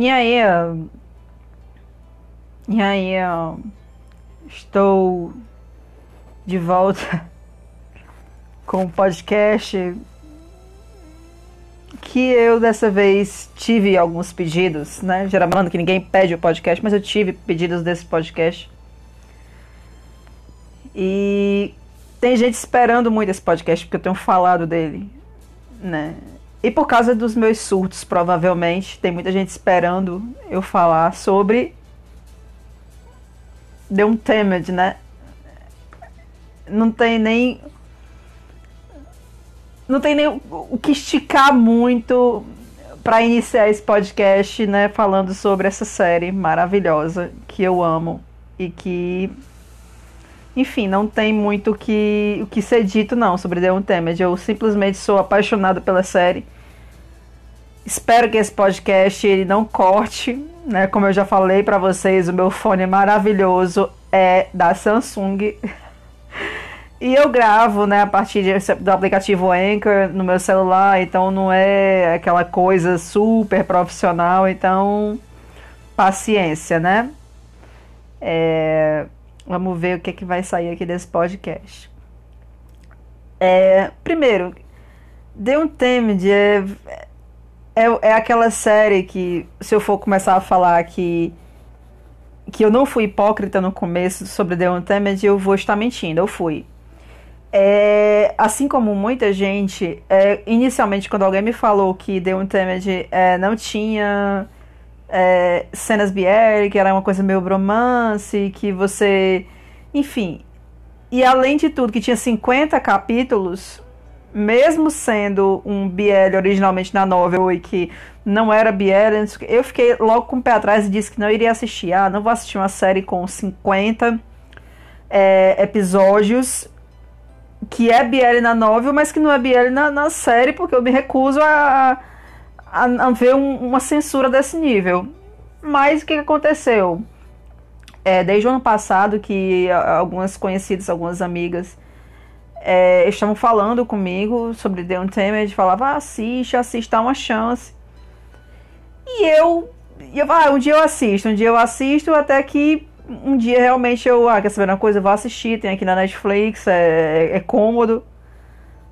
E aí, e aí, estou de volta com o podcast que eu dessa vez tive alguns pedidos, né? Geralmente que ninguém pede o podcast, mas eu tive pedidos desse podcast. E tem gente esperando muito esse podcast porque eu tenho falado dele, né? E por causa dos meus surtos, provavelmente, tem muita gente esperando eu falar sobre The Untamed, né? Não tem nem não tem nem o que esticar muito para iniciar esse podcast, né, falando sobre essa série maravilhosa que eu amo e que enfim, não tem muito o que, o que ser dito não sobre The Untamed. Eu simplesmente sou apaixonado pela série. Espero que esse podcast ele não corte, né? Como eu já falei para vocês, o meu fone maravilhoso é da Samsung. E eu gravo, né, a partir de, do aplicativo Anchor no meu celular, então não é aquela coisa super profissional, então paciência, né? É, vamos ver o que, é que vai sair aqui desse podcast. É, primeiro, The Untamed é, é, é aquela série que, se eu for começar a falar que que eu não fui hipócrita no começo sobre The Untamed, eu vou estar mentindo, eu fui. É, assim como muita gente, é, inicialmente quando alguém me falou que The Untamed é, não tinha é, cenas BR, que era uma coisa meio bromance, que você. Enfim. E além de tudo, que tinha 50 capítulos, mesmo sendo um BL originalmente na novel e que não era BL, eu fiquei logo com o pé atrás e disse que não iria assistir. Ah, não vou assistir uma série com 50 é, episódios que é BL na novel, mas que não é BL na, na série, porque eu me recuso a, a, ver um, uma censura desse nível. Mas o que, aconteceu? É, desde o ano passado que algumas conhecidas, algumas amigas é, estavam falando comigo sobre The Untamed, falava ah, assiste, assiste, dá uma chance. E eu, eu ah, um dia eu assisto, um dia eu assisto, até que um dia realmente eu, ah, quer saber uma coisa, eu vou assistir, tem aqui na Netflix, é, é, é cômodo.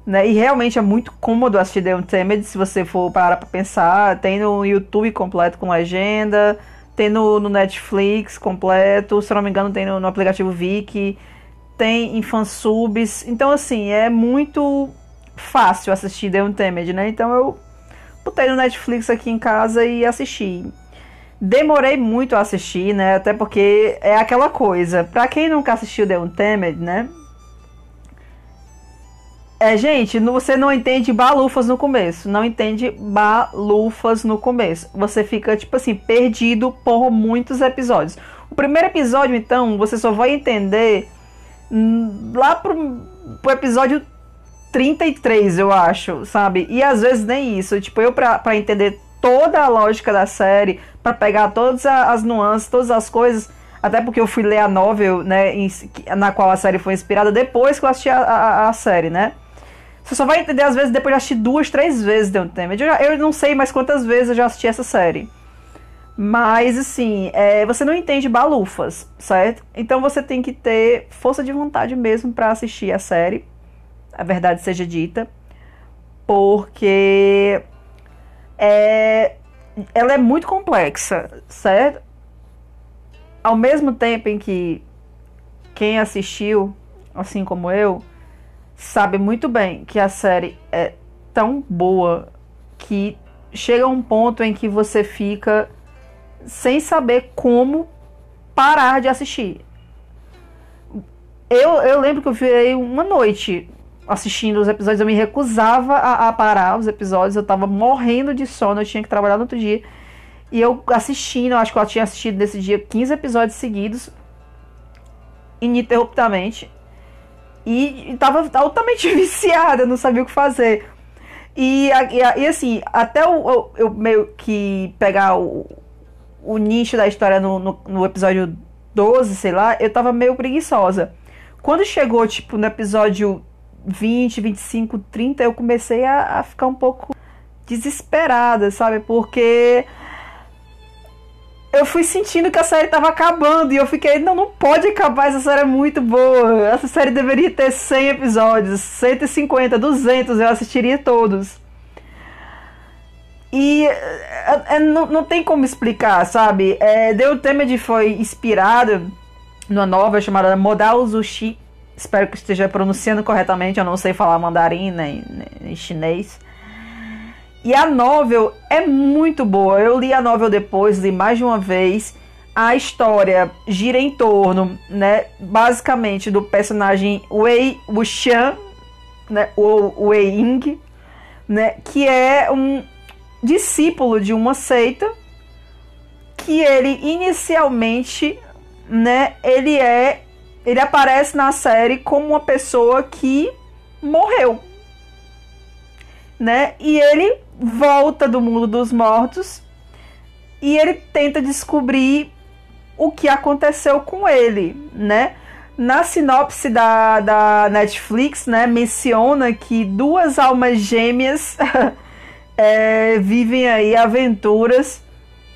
Né? E realmente é muito cômodo assistir The Untamed, se você for parar pra pensar. Tem no YouTube completo com legenda, tem no, no Netflix completo, se não me engano tem no, no aplicativo Viki, tem em fansubs. Então, assim, é muito fácil assistir The Untamed, né? Então eu botei no Netflix aqui em casa e assisti. Demorei muito a assistir, né? Até porque é aquela coisa. Pra quem nunca assistiu The Untamed, né? É, gente, você não entende balufas no começo. Não entende balufas no começo. Você fica, tipo assim, perdido por muitos episódios. O primeiro episódio, então, você só vai entender lá pro, pro episódio 33, eu acho, sabe? E às vezes nem isso. Tipo, eu pra, pra entender toda a lógica da série, para pegar todas as nuances, todas as coisas. Até porque eu fui ler a novel, né, na qual a série foi inspirada, depois que eu assisti a, a, a, série, né? Você só vai entender, às vezes, depois de assistir duas, três vezes The Untamed. Eu, eu não sei mais quantas vezes eu já assisti essa série. Mas, assim, é, você não entende balufas, certo? Então você tem que ter força de vontade mesmo para assistir a série. A verdade seja dita. Porque é, ela é muito complexa, certo? Ao mesmo tempo em que quem assistiu, assim como eu, sabe muito bem que a série é tão boa que chega um ponto em que você fica sem saber como parar de assistir. Eu, eu lembro que eu virei uma noite assistindo os episódios, eu me recusava a, a, parar os episódios, eu tava morrendo de sono, eu tinha que trabalhar no outro dia. E eu assistindo, eu acho que eu tinha assistido nesse dia 15 episódios seguidos, ininterruptamente. E, e tava altamente viciada, não sabia o que fazer. E, e, e assim, até eu, eu, meio que pegar o, o nicho da história no, no, no episódio 12, sei lá, eu tava meio preguiçosa. Quando chegou, tipo, no episódio 20, 25, 30, eu comecei a, a ficar um pouco desesperada, sabe? Porque eu fui sentindo que a série tava acabando e eu fiquei, não, não pode acabar, essa série é muito boa. Essa série deveria ter 100 episódios, 150, 200, eu assistiria todos. E é, é, não, não tem como explicar, sabe? É, The Ultimate foi inspirado numa novela chamada Modal Zushi. Espero que esteja pronunciando corretamente, eu não sei falar mandarim nem, nem chinês. E a novel é muito boa. Eu li a novel depois, li mais de uma vez. A história gira em torno, né, basicamente do personagem Wei Wuxian, né, ou Wei Ying, né, que é um discípulo de uma seita que ele inicialmente, né, ele é ele aparece na série como uma pessoa que morreu, né? E ele volta do mundo dos mortos e ele tenta descobrir o que aconteceu com ele, né? Na sinopse da, da Netflix, né, menciona que duas almas gêmeas é, vivem aí aventuras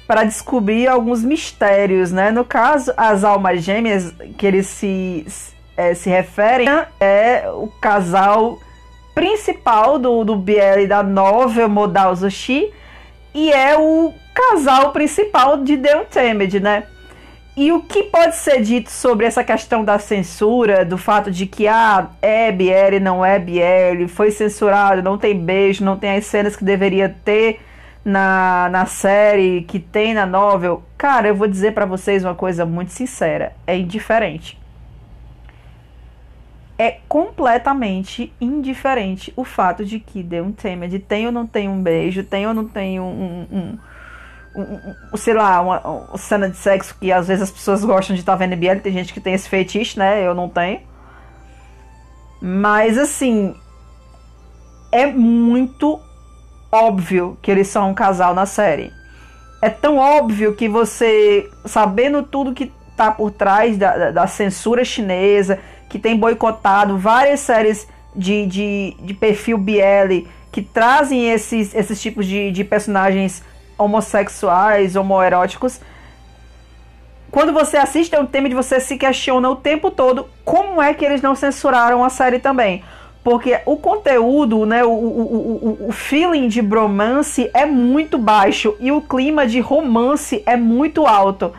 para descobrir alguns mistérios, né? No caso, as almas gêmeas que eles se, é, se referem é o casal principal do, do e da novel Modal Zushi e é o casal principal de The Untamed, né? E o que pode ser dito sobre essa questão da censura, do fato de que ah, é BL, não é BL, foi censurado, não tem beijo, não tem as cenas que deveria ter na, na série, que tem na novel? Cara, eu vou dizer para vocês uma coisa muito sincera: é indiferente é completamente indiferente o fato de que The Untamed tem ou não tem um beijo, tem ou não tem um, um, um, um sei lá, uma, uma, cena de sexo que às vezes as pessoas gostam de estar tá vendo BL, tem gente que tem esse fetiche, né? Eu não tenho. Mas assim, é muito óbvio que eles são um casal na série. É tão óbvio que você, sabendo tudo que tá por trás da, da censura chinesa, que tem boicotado várias séries de, de, de perfil BL que trazem esses, esses tipos de, de personagens homossexuais, homoeróticos. Quando você assiste, é um tema de você se questiona o tempo todo como é que eles não censuraram a série também. Porque o conteúdo, né, o, o, o, o feeling de bromance é muito baixo e o clima de romance é muito alto.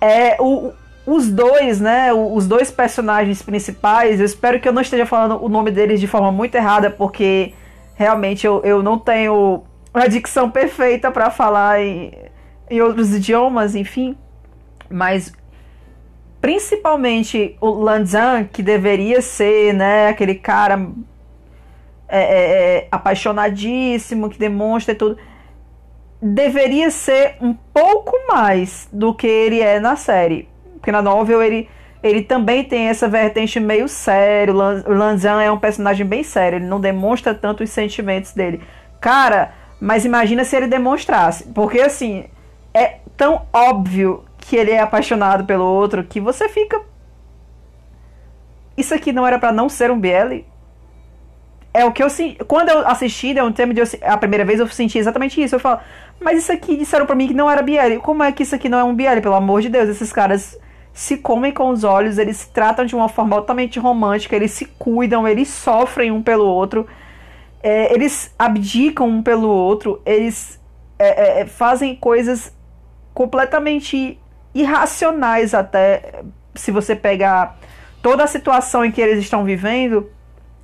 É, o, os dois, né, os dois personagens principais, eu espero que eu não esteja falando o nome deles de forma muito errada, porque realmente eu, eu não tenho a dicção perfeita para falar em, em outros idiomas, enfim. Mas principalmente o Lanzan, que deveria ser, né, aquele cara é, é, é, apaixonadíssimo, que demonstra tudo, deveria ser um pouco mais do que ele é na série. Porque na novel ele, ele também tem essa vertente meio sério. O Lanzan é um personagem bem sério, ele não demonstra tanto os sentimentos dele. Cara, mas imagina se ele demonstrasse. Porque assim, é tão óbvio que ele é apaixonado pelo outro que você fica. Isso aqui não era para não ser um BL? É o que eu senti. Quando eu assisti né, um tema de a primeira vez, eu senti exatamente isso. Eu falo, mas isso aqui disseram para mim que não era BL. Como é que isso aqui não é um BL? Pelo amor de Deus, esses caras se comem com os olhos, eles se tratam de uma forma altamente romântica, eles se cuidam, eles sofrem um pelo outro, é, eles abdicam um pelo outro, eles é, é, fazem coisas completamente irracionais até se você pegar toda a situação em que eles estão vivendo,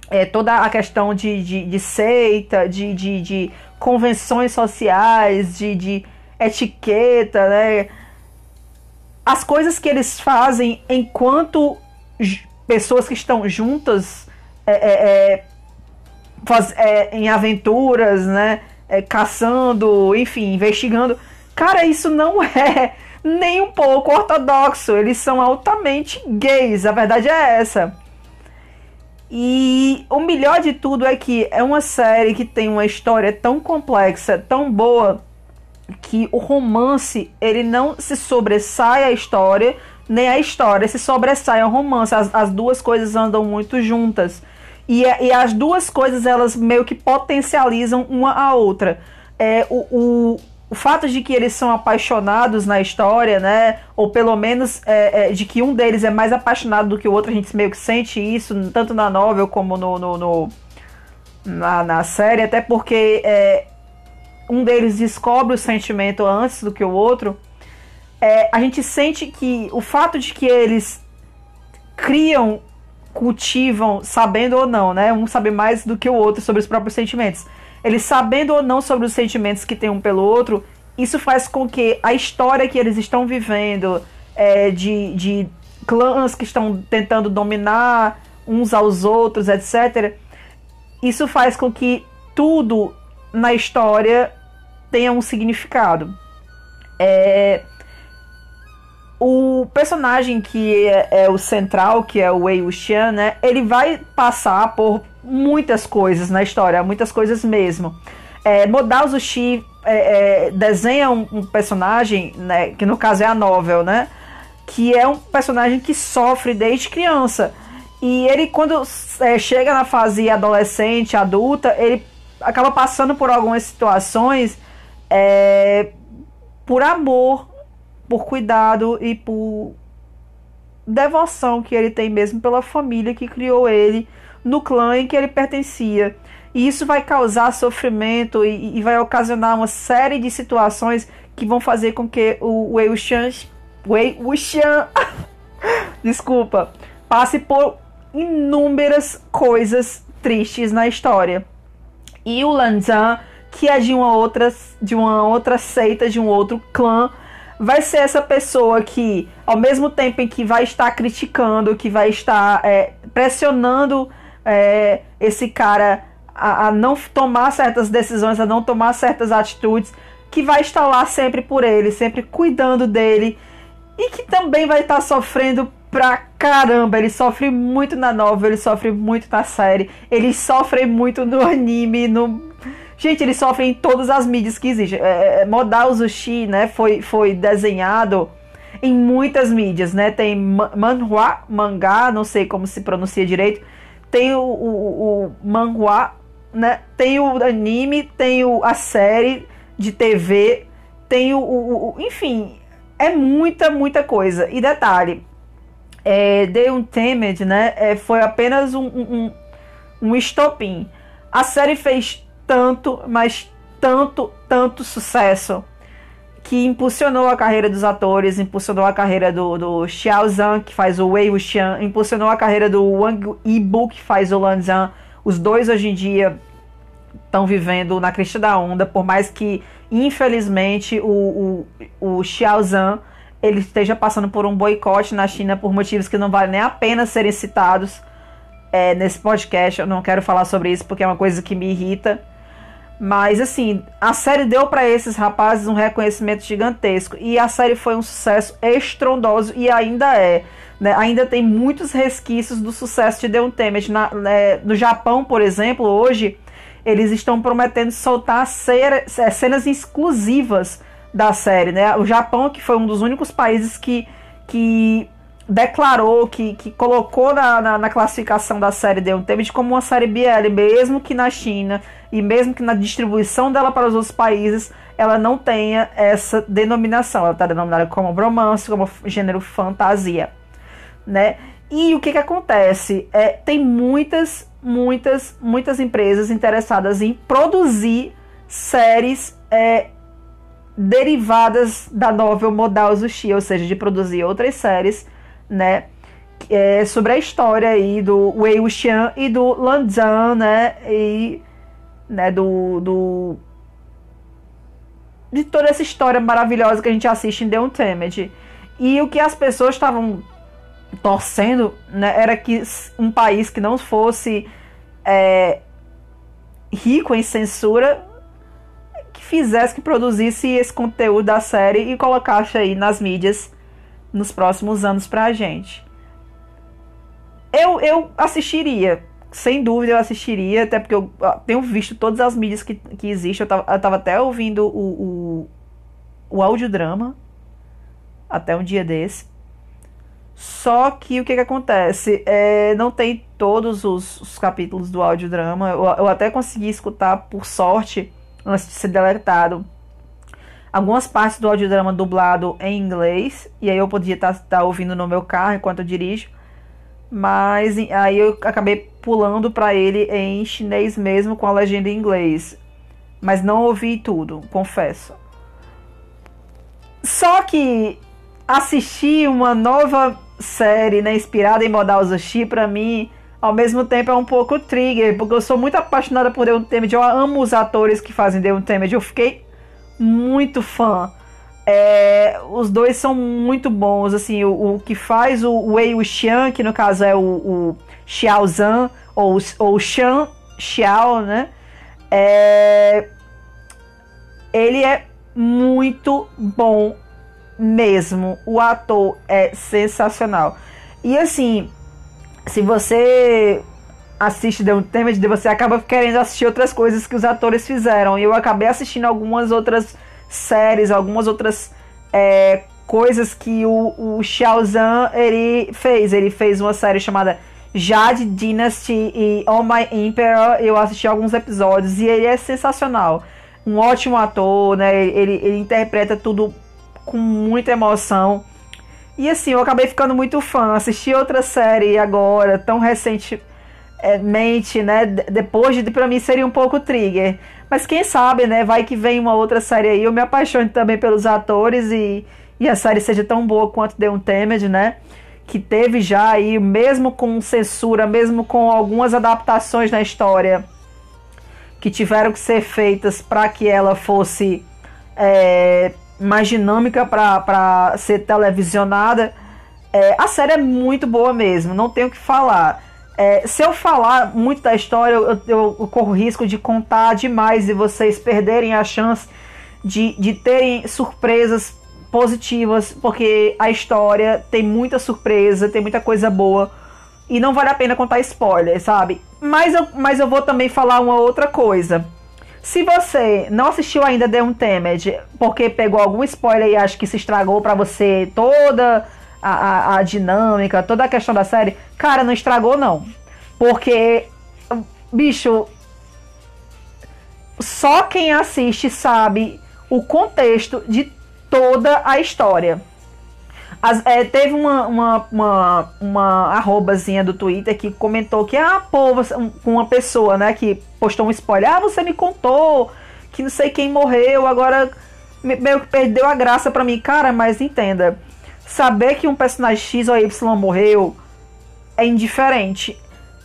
é, toda a questão de, de, de seita, de, de, de, convenções sociais, de, de etiqueta, né? As coisas que eles fazem enquanto pessoas que estão juntas é, é, é, faz, é, em aventuras, né? É, caçando, enfim, investigando. Cara, isso não é nem um pouco ortodoxo. Eles são altamente gays. A verdade é essa. E o melhor de tudo é que é uma série que tem uma história tão complexa, tão boa que o romance ele não se sobressai à história, nem a história se sobressai ao romance. As, as duas coisas andam muito juntas. E, e as duas coisas elas meio que potencializam uma a outra. É, o, o, o fato de que eles são apaixonados na história, né? Ou pelo menos é, é, de que um deles é mais apaixonado do que o outro, a gente meio que sente isso, tanto na novel como no, no, no na, na, série, até porque é, um deles descobre o sentimento antes do que o outro. É, a gente sente que o fato de que eles criam, cultivam, sabendo ou não, né? Um sabe mais do que o outro sobre os próprios sentimentos eles sabendo ou não sobre os sentimentos que tem um pelo outro, isso faz com que a história que eles estão vivendo, é, de, de clãs que estão tentando dominar uns aos outros, etc., isso faz com que tudo na história tenha um significado. É, o personagem que é, é, o central, que é o Wei Wuxian, né, ele vai passar por muitas coisas na história, muitas coisas mesmo. É, Modal Zushi é, é, desenha um, um, personagem, né, que no caso é a novel, né, que é um personagem que sofre desde criança. E ele, quando é, chega na fase adolescente, adulta, ele acaba passando por algumas situações é, por amor, por cuidado e por devoção que ele tem mesmo pela família que criou ele no clã em que ele pertencia. E isso vai causar sofrimento e, e vai ocasionar uma série de situações que vão fazer com que o Wei Wuxian, Wei Wuxian desculpa, passe por inúmeras coisas tristes na história. E o Lanzan, que é de uma outra de uma outra seita, de um outro clã, vai ser essa pessoa que, ao mesmo tempo em que vai estar criticando, que vai estar é, pressionando é, esse cara a, a, não tomar certas decisões, a não tomar certas atitudes, que vai estar lá sempre por ele, sempre cuidando dele e que também vai estar sofrendo pra caramba. Ele sofre muito na novela, ele sofre muito na série, ele sofre muito no anime, no. Gente, ele sofre em todas as mídias que existem. É, é Modal Zushi, né, foi, foi desenhado em muitas mídias, né? Tem manhua, mangá, não sei como se pronuncia direito, tem o, o, o manhua, né? Tem o anime, tem o, a série de TV, tem o, o, o, Enfim, é muita, muita coisa. E detalhe, é, The Untamed, né? É, foi apenas um, um, um estopim. A série fez tanto, mas tanto, tanto sucesso que impulsionou a carreira dos atores, impulsionou a carreira do, do Xiao Zhan, que faz o Wei Wuxian, impulsionou a carreira do Wang Yibu, que faz o Lan Zhan. Os dois hoje em dia estão vivendo na crista da onda, por mais que, infelizmente, o, o, o Xiao Zhan ele esteja passando por um boicote na China por motivos que não vale nem a pena serem citados é, nesse podcast. Eu não quero falar sobre isso porque é uma coisa que me irrita. Mas assim, a série deu para esses rapazes um reconhecimento gigantesco e a série foi um sucesso estrondoso e ainda é. Né? Ainda tem muitos resquícios do sucesso de The Untamed. Na, né? No Japão, por exemplo, hoje eles estão prometendo soltar é, cenas exclusivas da série. Né? O Japão, que foi um dos únicos países que, que declarou que, que colocou na, na, na, classificação da série The Untamed como uma série BL, mesmo que na China e mesmo que na distribuição dela para os outros países ela não tenha essa denominação. Ela está denominada como romance, como gênero fantasia, né? E o que que acontece? É, tem muitas, muitas, muitas empresas interessadas em produzir séries é, derivadas da novel Modal Zushi, ou seja, de produzir outras séries né? É sobre a história aí do Wei Wuxian e do Lan Zhan, né? E né, do, do de toda essa história maravilhosa que a gente assiste em The Untamed. E o que as pessoas estavam torcendo né, era que um país que não fosse é, rico em censura que fizesse, que produzisse esse conteúdo da série e colocasse aí nas mídias nos próximos anos pra gente. Eu, eu assistiria, sem dúvida eu assistiria, até porque eu tenho visto todas as mídias que, que existem. Eu tava, eu tava até ouvindo o, o, o audiodrama até um dia desse. Só que o que, que acontece? É, não tem todos os, os capítulos do audiodrama. Eu, eu até consegui escutar, por sorte, antes de ser deletado, algumas partes do audiodrama dublado em inglês, e aí eu podia estar tá, tá ouvindo no meu carro enquanto eu dirijo. Mas aí eu acabei pulando para ele em chinês mesmo com a legenda em inglês. Mas não ouvi tudo, confesso. Só que assistir uma nova série, né, inspirada em Modal Zushi, para mim, ao mesmo tempo é um pouco trigger, porque eu sou muito apaixonada por The Untamed, eu amo os atores que fazem The Untamed, eu fiquei muito fã. É, os dois são muito bons, assim, o, o que faz o Wei Wuxian, que no caso é o, o Xiao Zhan, ou, ou Shan Xiao, né? É, ele é muito bom mesmo. O ator é sensacional. E assim, se você assiste The Untamed, você acaba querendo assistir outras coisas que os atores fizeram. E eu acabei assistindo algumas outras séries, algumas outras é, coisas que o, o Xiao Zhan ele fez. Ele fez uma série chamada Jade Dynasty e On My Emperor. Eu assisti alguns episódios e ele é sensacional. Um ótimo ator, né? Ele, ele interpreta tudo com muita emoção. E assim, eu acabei ficando muito fã. Assisti outra série agora, tão recentemente, né? Depois de, pra mim, seria um pouco trigger. Mas quem sabe, né? Vai que vem uma outra série aí. Eu me apaixono também pelos atores e, e a série seja tão boa quanto The Untamed, né? Que teve já aí, mesmo com censura, mesmo com algumas adaptações na história que tiveram que ser feitas para que ela fosse é, mais dinâmica para ser televisionada. É, a série é muito boa mesmo, não tenho o que falar. É, se eu falar muito da história, eu, eu, eu, corro risco de contar demais e vocês perderem a chance de, de terem surpresas positivas, porque a história tem muita surpresa, tem muita coisa boa e não vale a pena contar spoiler, sabe? Mas eu, mas eu vou também falar uma outra coisa. Se você não assistiu ainda The Untamed, porque pegou algum spoiler e acha que se estragou para você toda a, a, a, dinâmica, toda a questão da série, cara, não estragou não. Porque, bicho, só quem assiste sabe o contexto de toda a história. As, é, teve uma, uma, uma, uma arrobazinha do Twitter que comentou que, ah, pô, um, uma pessoa, né, que postou um spoiler, ah, você me contou que não sei quem morreu, agora meio que perdeu a graça para mim. Cara, mas entenda, saber que um personagem X ou Y morreu é indiferente.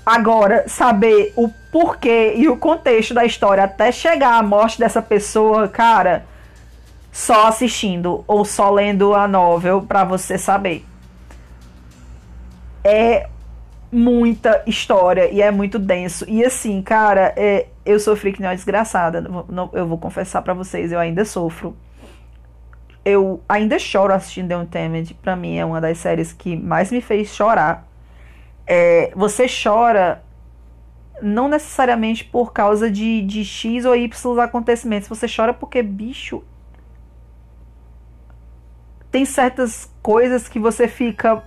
Agora, saber o porquê e o contexto da história até chegar à morte dessa pessoa, cara só assistindo ou só lendo a novel para você saber. É muita história e é muito denso. E assim, cara, é, eu sofri que nem uma desgraçada. Eu vou confessar para vocês, eu ainda sofro. Eu ainda choro assistindo The Untamed. Pra mim é uma das séries que mais me fez chorar. É, você chora não necessariamente por causa de, de X ou Y acontecimentos. Você chora porque, bicho, tem certas coisas que você fica.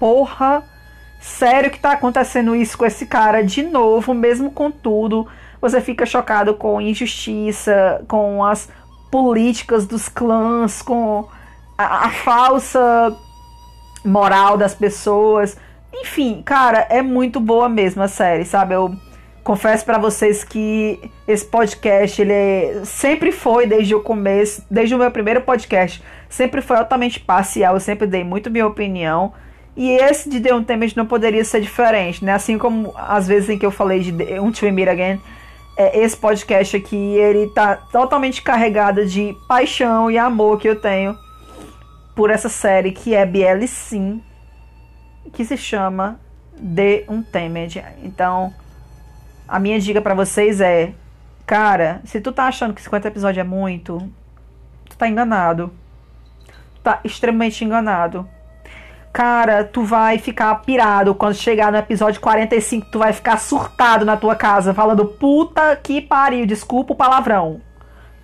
Porra, sério que tá acontecendo isso com esse cara de novo, mesmo com tudo. Você fica chocado com injustiça, com as políticas dos clãs, com a, a falsa moral das pessoas. Enfim, cara, é muito boa mesmo a série, sabe? Eu confesso para vocês que esse podcast, ele é, sempre foi desde o começo, desde o meu primeiro podcast, sempre foi altamente parcial, eu sempre dei muito minha opinião. E esse de The Untamed não poderia ser diferente, né? Assim como as vezes em que eu falei de Until Meet Again, é, esse podcast aqui, ele tá totalmente carregado de paixão e amor que eu tenho por essa série que é BL Sim, que se chama The Untamed. Então, a minha dica para vocês é, cara, se tu tá achando que 50 episódios é muito, tu tá enganado tá extremamente enganado. Cara, tu vai ficar pirado quando chegar no episódio 45, tu vai ficar surtado na tua casa, falando puta que pariu, desculpa o palavrão.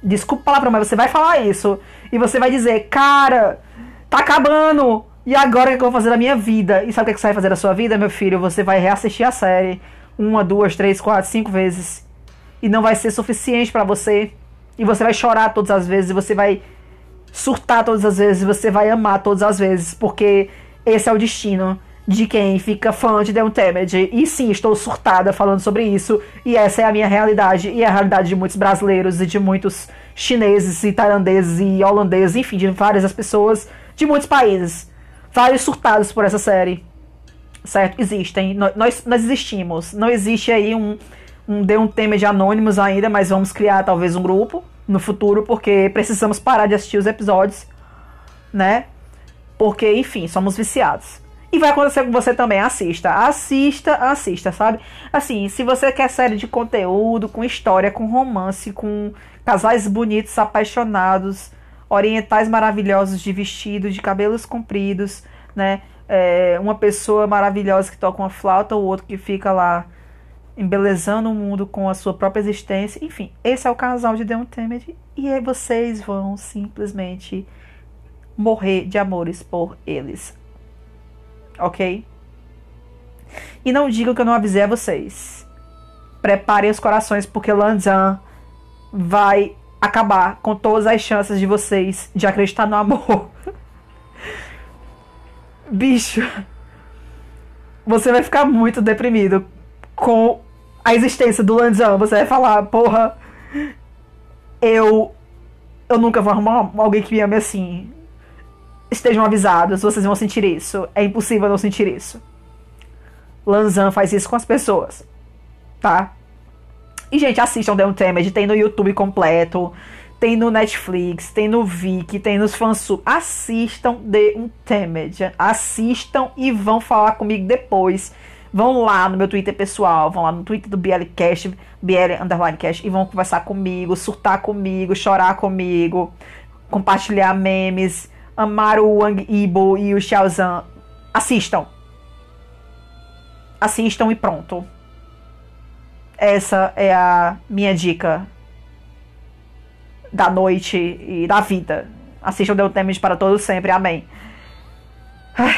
Desculpa o palavrão, mas você vai falar isso. E você vai dizer, cara, tá acabando. E agora o que eu vou fazer da minha vida? E sabe o que você vai fazer da sua vida, meu filho? Você vai reassistir a série uma, duas, três, quatro, cinco vezes. E não vai ser suficiente para você. E você vai chorar todas as vezes, e você vai surtar todas as vezes, e você vai amar todas as vezes, porque esse é o destino de quem fica fã de The Untamed. E sim, estou surtada falando sobre isso. E essa é a minha realidade. E é a realidade de muitos brasileiros e de muitos chineses e tailandeses e holandeses, enfim, de várias pessoas de muitos países. Vários surtados por essa série. Certo? Existem. Nós, nós existimos. Não existe aí um, um Untamed anônimos ainda, mas vamos criar talvez um grupo no futuro, porque precisamos parar de assistir os episódios, né? Porque, enfim, somos viciados. E vai acontecer com você também. Assista, assista, assista, sabe? Assim, se você quer série de conteúdo, com história, com romance, com casais bonitos, apaixonados, orientais maravilhosos de vestido, de cabelos compridos, né? É, uma pessoa maravilhosa que toca uma flauta, o outro que fica lá embelezando o mundo com a sua própria existência. Enfim, esse é o casal de The Untamed. E aí vocês vão simplesmente morrer de amores por eles ok? E não digam que eu não avisei a vocês. Preparem os corações, porque Lanzan vai acabar com todas as chances de vocês de acreditar no amor. Bicho, você vai ficar muito deprimido com a existência do Lanzan. Você vai falar, porra, eu eu nunca vou arrumar alguém que me ame assim estejam avisados, vocês vão sentir isso. É impossível não sentir isso. Lanzan faz isso com as pessoas, tá? E, gente, assistam The Untamed, tem no YouTube completo, tem no Netflix, tem no Viki, tem nos fansub. Assistam The Untamed, assistam e vão falar comigo depois. Vão lá no meu Twitter pessoal, vão lá no Twitter do BLCast, BL Underline Cast, e vão conversar comigo, surtar comigo, chorar comigo, compartilhar memes, amar o Wang Yibo e o Xiao Zhan, assistam. Assistam e pronto. Essa é a minha dica da noite e da vida. Assistam Deu Temes para todos sempre. Amém. Ai,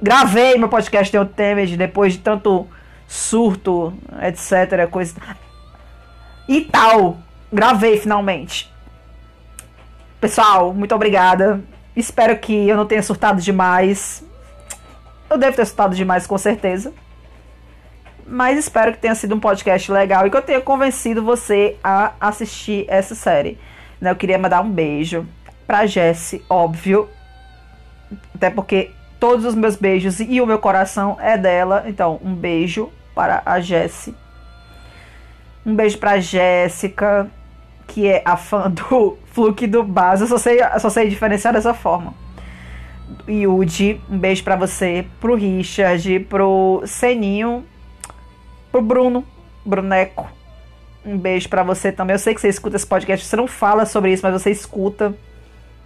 gravei meu podcast Deu Temes depois de tanto surto, etc. Coisa. E tal. Gravei finalmente. Pessoal, muito obrigada. Espero que eu não tenha surtado demais. Eu devo ter surtado demais, com certeza. Mas espero que tenha sido um podcast legal e que eu tenha convencido você a assistir essa série. Né, eu queria mandar um beijo pra Jessie, óbvio. Até porque todos os meus beijos e o meu coração é dela. Então, um beijo para a Jessie. Um beijo pra Jéssica que é a fã do Fluke do Baz. Eu só sei, só sei diferenciar dessa forma. Yudi, um beijo para você, pro Richard, pro Seninho, pro Bruno, Bruneco. Um beijo para você também. Eu sei que você escuta esse podcast, você não fala sobre isso, mas você escuta,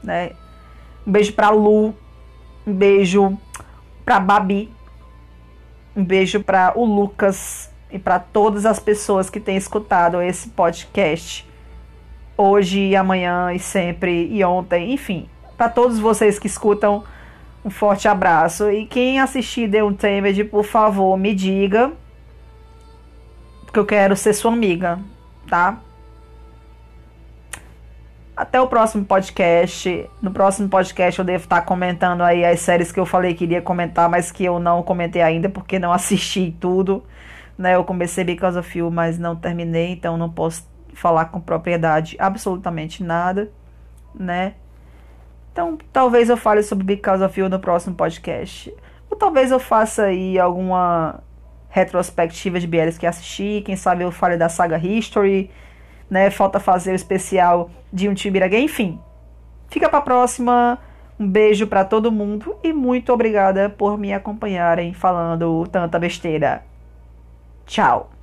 né? Um beijo pra Lu, um beijo pra Babi, um beijo para o Lucas e para todas as pessoas que têm escutado esse podcast hoje e amanhã e sempre e ontem, enfim, para todos vocês que escutam, um forte abraço. E quem assistir The Untamed, por favor, me diga, porque eu quero ser sua amiga, tá? Até o próximo podcast. No próximo podcast eu devo estar comentando aí as séries que eu falei que iria comentar, mas que eu não comentei ainda porque não assisti tudo. Né? Eu comecei Because of You, mas não terminei, então não posso falar com propriedade absolutamente nada, né? Então, talvez eu fale sobre Because of You no próximo podcast. Ou talvez eu faça aí alguma retrospectiva de BLs que assisti. Quem sabe eu fale da saga History, né? Falta fazer o especial de um Tibiragay. Enfim, fica pra próxima. Um beijo para todo mundo e muito obrigada por me acompanharem falando tanta besteira. Tchau.